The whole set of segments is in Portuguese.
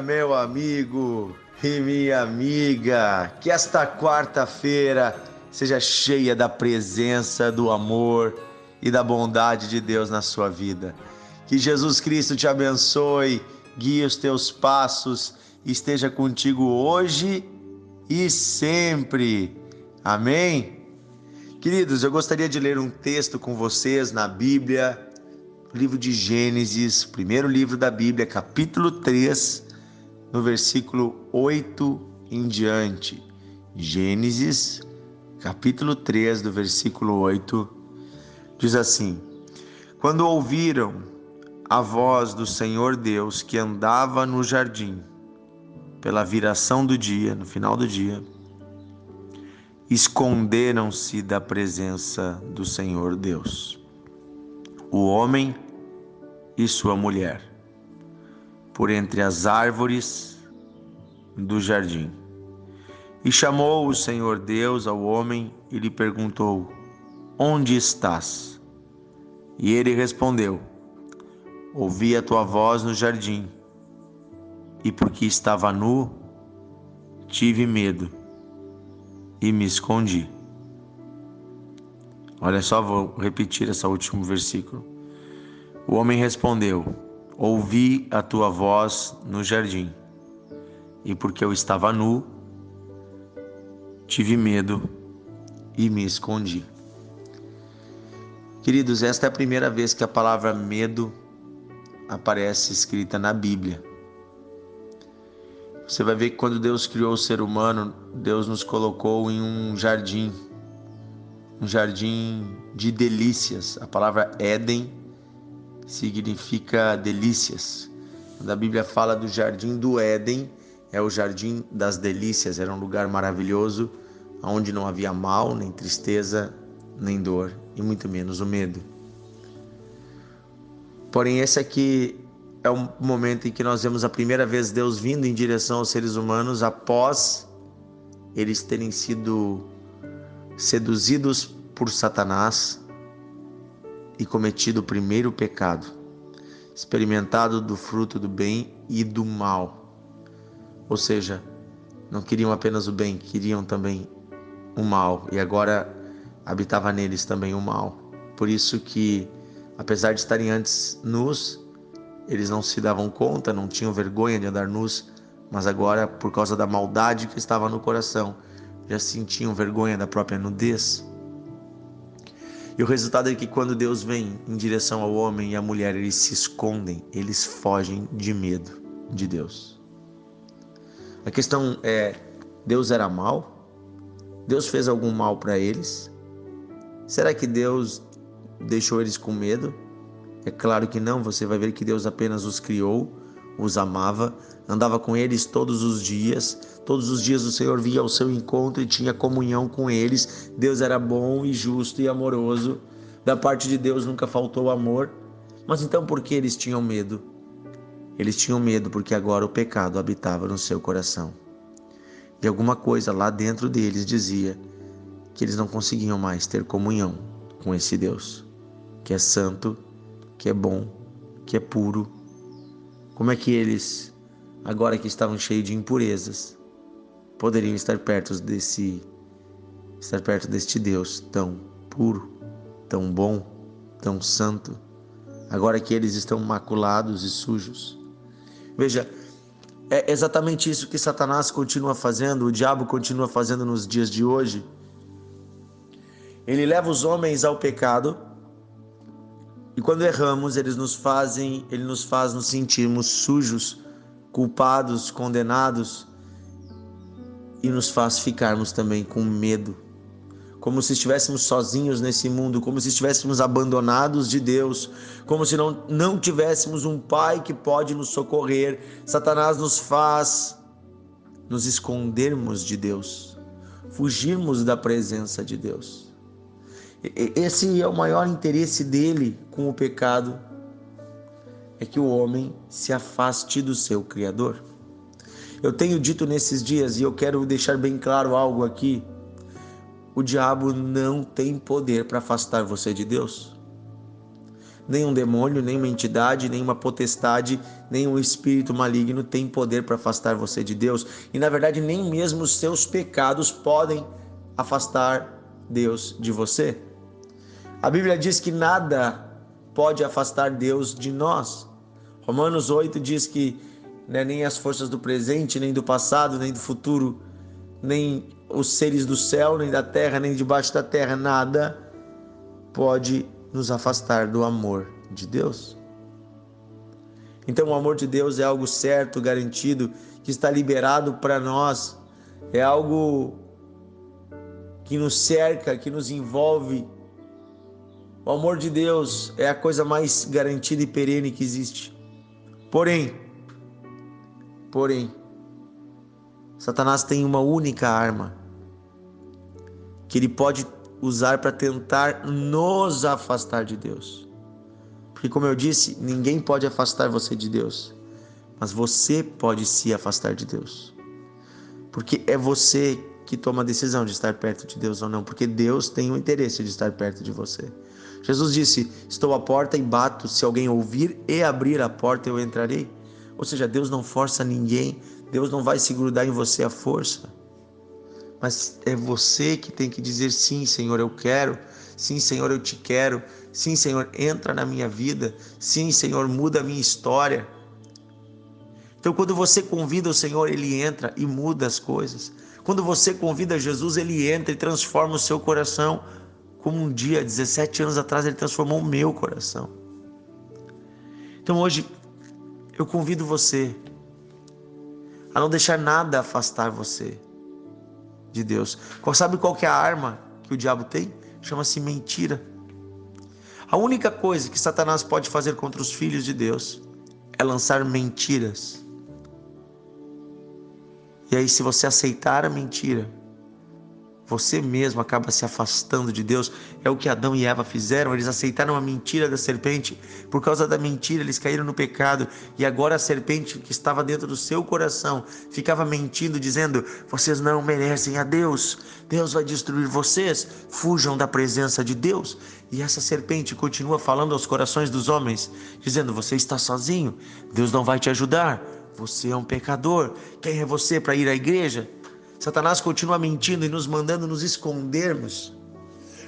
meu amigo e minha amiga. Que esta quarta-feira seja cheia da presença, do amor e da bondade de Deus na sua vida. Que Jesus Cristo te abençoe, guie os teus passos, esteja contigo hoje e sempre. Amém? Queridos, eu gostaria de ler um texto com vocês na Bíblia, livro de Gênesis, primeiro livro da Bíblia, capítulo 3, no versículo 8 em diante. Gênesis, capítulo 3, do versículo 8, diz assim: Quando ouviram a voz do Senhor Deus que andava no jardim, pela viração do dia, no final do dia, esconderam-se da presença do Senhor Deus. O homem e sua mulher, por entre as árvores do jardim. E chamou o Senhor Deus ao homem e lhe perguntou: Onde estás? E ele respondeu: Ouvi a tua voz no jardim, e porque estava nu, tive medo e me escondi. Olha só, vou repetir esse último versículo. O homem respondeu: Ouvi a tua voz no jardim, e porque eu estava nu, tive medo e me escondi. Queridos, esta é a primeira vez que a palavra medo aparece escrita na Bíblia. Você vai ver que quando Deus criou o ser humano, Deus nos colocou em um jardim, um jardim de delícias. A palavra Éden significa delícias. Quando a Bíblia fala do jardim do Éden, é o jardim das delícias, era um lugar maravilhoso, onde não havia mal, nem tristeza, nem dor, e muito menos o medo. Porém, esse aqui é o momento em que nós vemos a primeira vez Deus vindo em direção aos seres humanos após eles terem sido seduzidos por Satanás e cometido o primeiro pecado, experimentado do fruto do bem e do mal. Ou seja, não queriam apenas o bem, queriam também o mal, e agora habitava neles também o mal. Por isso que, apesar de estarem antes nus, eles não se davam conta, não tinham vergonha de andar nus, mas agora, por causa da maldade que estava no coração, já sentiam vergonha da própria nudez. E o resultado é que quando Deus vem em direção ao homem e à mulher, eles se escondem, eles fogem de medo de Deus. A questão é: Deus era mal? Deus fez algum mal para eles? Será que Deus deixou eles com medo? É claro que não, você vai ver que Deus apenas os criou, os amava, andava com eles todos os dias. Todos os dias o Senhor via ao seu encontro e tinha comunhão com eles. Deus era bom e justo e amoroso. Da parte de Deus nunca faltou amor. Mas então por que eles tinham medo? Eles tinham medo porque agora o pecado habitava no seu coração. E alguma coisa lá dentro deles dizia que eles não conseguiam mais ter comunhão com esse Deus, que é santo, que é bom, que é puro. Como é que eles agora que estavam cheios de impurezas, poderiam estar perto desse estar perto deste Deus tão puro, tão bom, tão santo, agora que eles estão maculados e sujos. Veja, é exatamente isso que Satanás continua fazendo, o diabo continua fazendo nos dias de hoje. Ele leva os homens ao pecado e quando erramos, eles nos fazem, ele nos faz nos sentirmos sujos, culpados, condenados e nos faz ficarmos também com medo, como se estivéssemos sozinhos nesse mundo, como se estivéssemos abandonados de Deus, como se não, não tivéssemos um Pai que pode nos socorrer. Satanás nos faz nos escondermos de Deus, fugirmos da presença de Deus. Esse é o maior interesse dele com o pecado é que o homem se afaste do seu Criador. Eu tenho dito nesses dias e eu quero deixar bem claro algo aqui: o diabo não tem poder para afastar você de Deus. Nenhum demônio, nenhuma entidade, nenhuma potestade, nenhum espírito maligno tem poder para afastar você de Deus. E na verdade, nem mesmo os seus pecados podem afastar Deus de você. A Bíblia diz que nada pode afastar Deus de nós. Romanos 8 diz que né, nem as forças do presente, nem do passado, nem do futuro, nem os seres do céu, nem da terra, nem debaixo da terra, nada pode nos afastar do amor de Deus. Então, o amor de Deus é algo certo, garantido, que está liberado para nós, é algo que nos cerca, que nos envolve. O amor de Deus é a coisa mais garantida e perene que existe. Porém, porém, Satanás tem uma única arma que ele pode usar para tentar nos afastar de Deus. Porque, como eu disse, ninguém pode afastar você de Deus, mas você pode se afastar de Deus. Porque é você que toma a decisão de estar perto de Deus ou não, porque Deus tem o interesse de estar perto de você. Jesus disse: Estou à porta e bato, se alguém ouvir e abrir a porta, eu entrarei. Ou seja, Deus não força ninguém, Deus não vai se grudar em você à força mas é você que tem que dizer sim, Senhor, eu quero. Sim, Senhor, eu te quero. Sim, Senhor, entra na minha vida. Sim, Senhor, muda a minha história. Então, quando você convida o Senhor, ele entra e muda as coisas. Quando você convida Jesus, ele entra e transforma o seu coração, como um dia, 17 anos atrás, ele transformou o meu coração. Então, hoje, eu convido você a não deixar nada afastar você de Deus. Sabe qual é a arma que o diabo tem? Chama-se mentira. A única coisa que Satanás pode fazer contra os filhos de Deus é lançar mentiras. E aí, se você aceitar a mentira, você mesmo acaba se afastando de Deus. É o que Adão e Eva fizeram. Eles aceitaram a mentira da serpente. Por causa da mentira, eles caíram no pecado. E agora a serpente que estava dentro do seu coração ficava mentindo, dizendo: Vocês não merecem a Deus. Deus vai destruir vocês. Fujam da presença de Deus. E essa serpente continua falando aos corações dos homens, dizendo: Você está sozinho. Deus não vai te ajudar. Você é um pecador. Quem é você para ir à igreja? Satanás continua mentindo e nos mandando nos escondermos.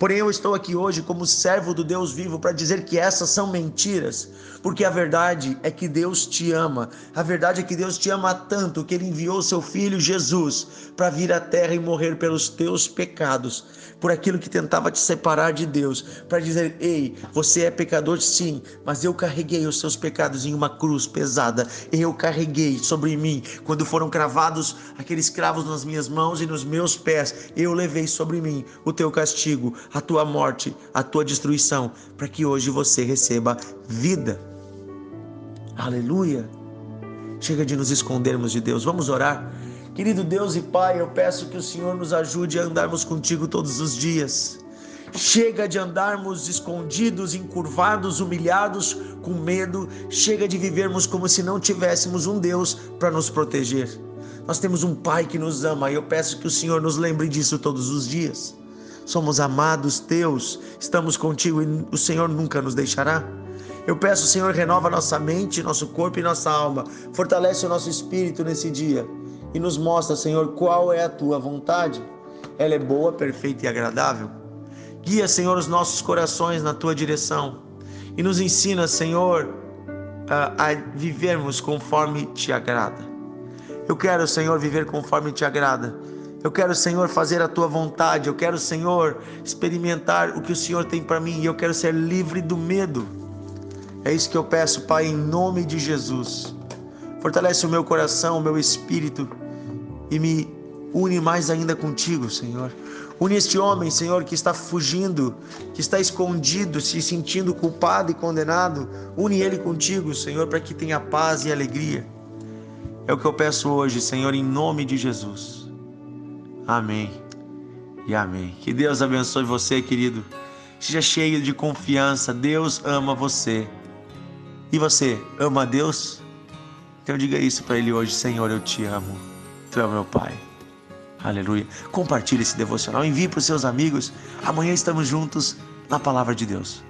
Porém, eu estou aqui hoje como servo do Deus vivo para dizer que essas são mentiras, porque a verdade é que Deus te ama. A verdade é que Deus te ama tanto que ele enviou seu filho Jesus para vir à terra e morrer pelos teus pecados, por aquilo que tentava te separar de Deus, para dizer: "Ei, você é pecador sim, mas eu carreguei os seus pecados em uma cruz pesada. Eu carreguei sobre mim quando foram cravados aqueles cravos nas minhas mãos e nos meus pés. Eu levei sobre mim o teu castigo a tua morte, a tua destruição, para que hoje você receba vida. Aleluia! Chega de nos escondermos de Deus, vamos orar. Querido Deus e Pai, eu peço que o Senhor nos ajude a andarmos contigo todos os dias. Chega de andarmos escondidos, encurvados, humilhados, com medo. Chega de vivermos como se não tivéssemos um Deus para nos proteger. Nós temos um Pai que nos ama e eu peço que o Senhor nos lembre disso todos os dias somos amados teus, estamos contigo e o Senhor nunca nos deixará. Eu peço, Senhor, renova nossa mente, nosso corpo e nossa alma, fortalece o nosso espírito nesse dia e nos mostra, Senhor, qual é a tua vontade. Ela é boa, perfeita e agradável. Guia, Senhor, os nossos corações na tua direção e nos ensina, Senhor, a, a vivermos conforme te agrada. Eu quero, Senhor, viver conforme te agrada eu quero, Senhor, fazer a tua vontade. Eu quero, Senhor, experimentar o que o Senhor tem para mim. E eu quero ser livre do medo. É isso que eu peço, Pai, em nome de Jesus. Fortalece o meu coração, o meu espírito e me une mais ainda contigo, Senhor. Une este homem, Senhor, que está fugindo, que está escondido, se sentindo culpado e condenado. Une ele contigo, Senhor, para que tenha paz e alegria. É o que eu peço hoje, Senhor, em nome de Jesus. Amém e amém. Que Deus abençoe você, querido. Seja cheio de confiança. Deus ama você. E você ama a Deus? Então diga isso para Ele hoje: Senhor, eu te amo. Tu é meu Pai. Aleluia. Compartilhe esse devocional, envie para os seus amigos. Amanhã estamos juntos na palavra de Deus.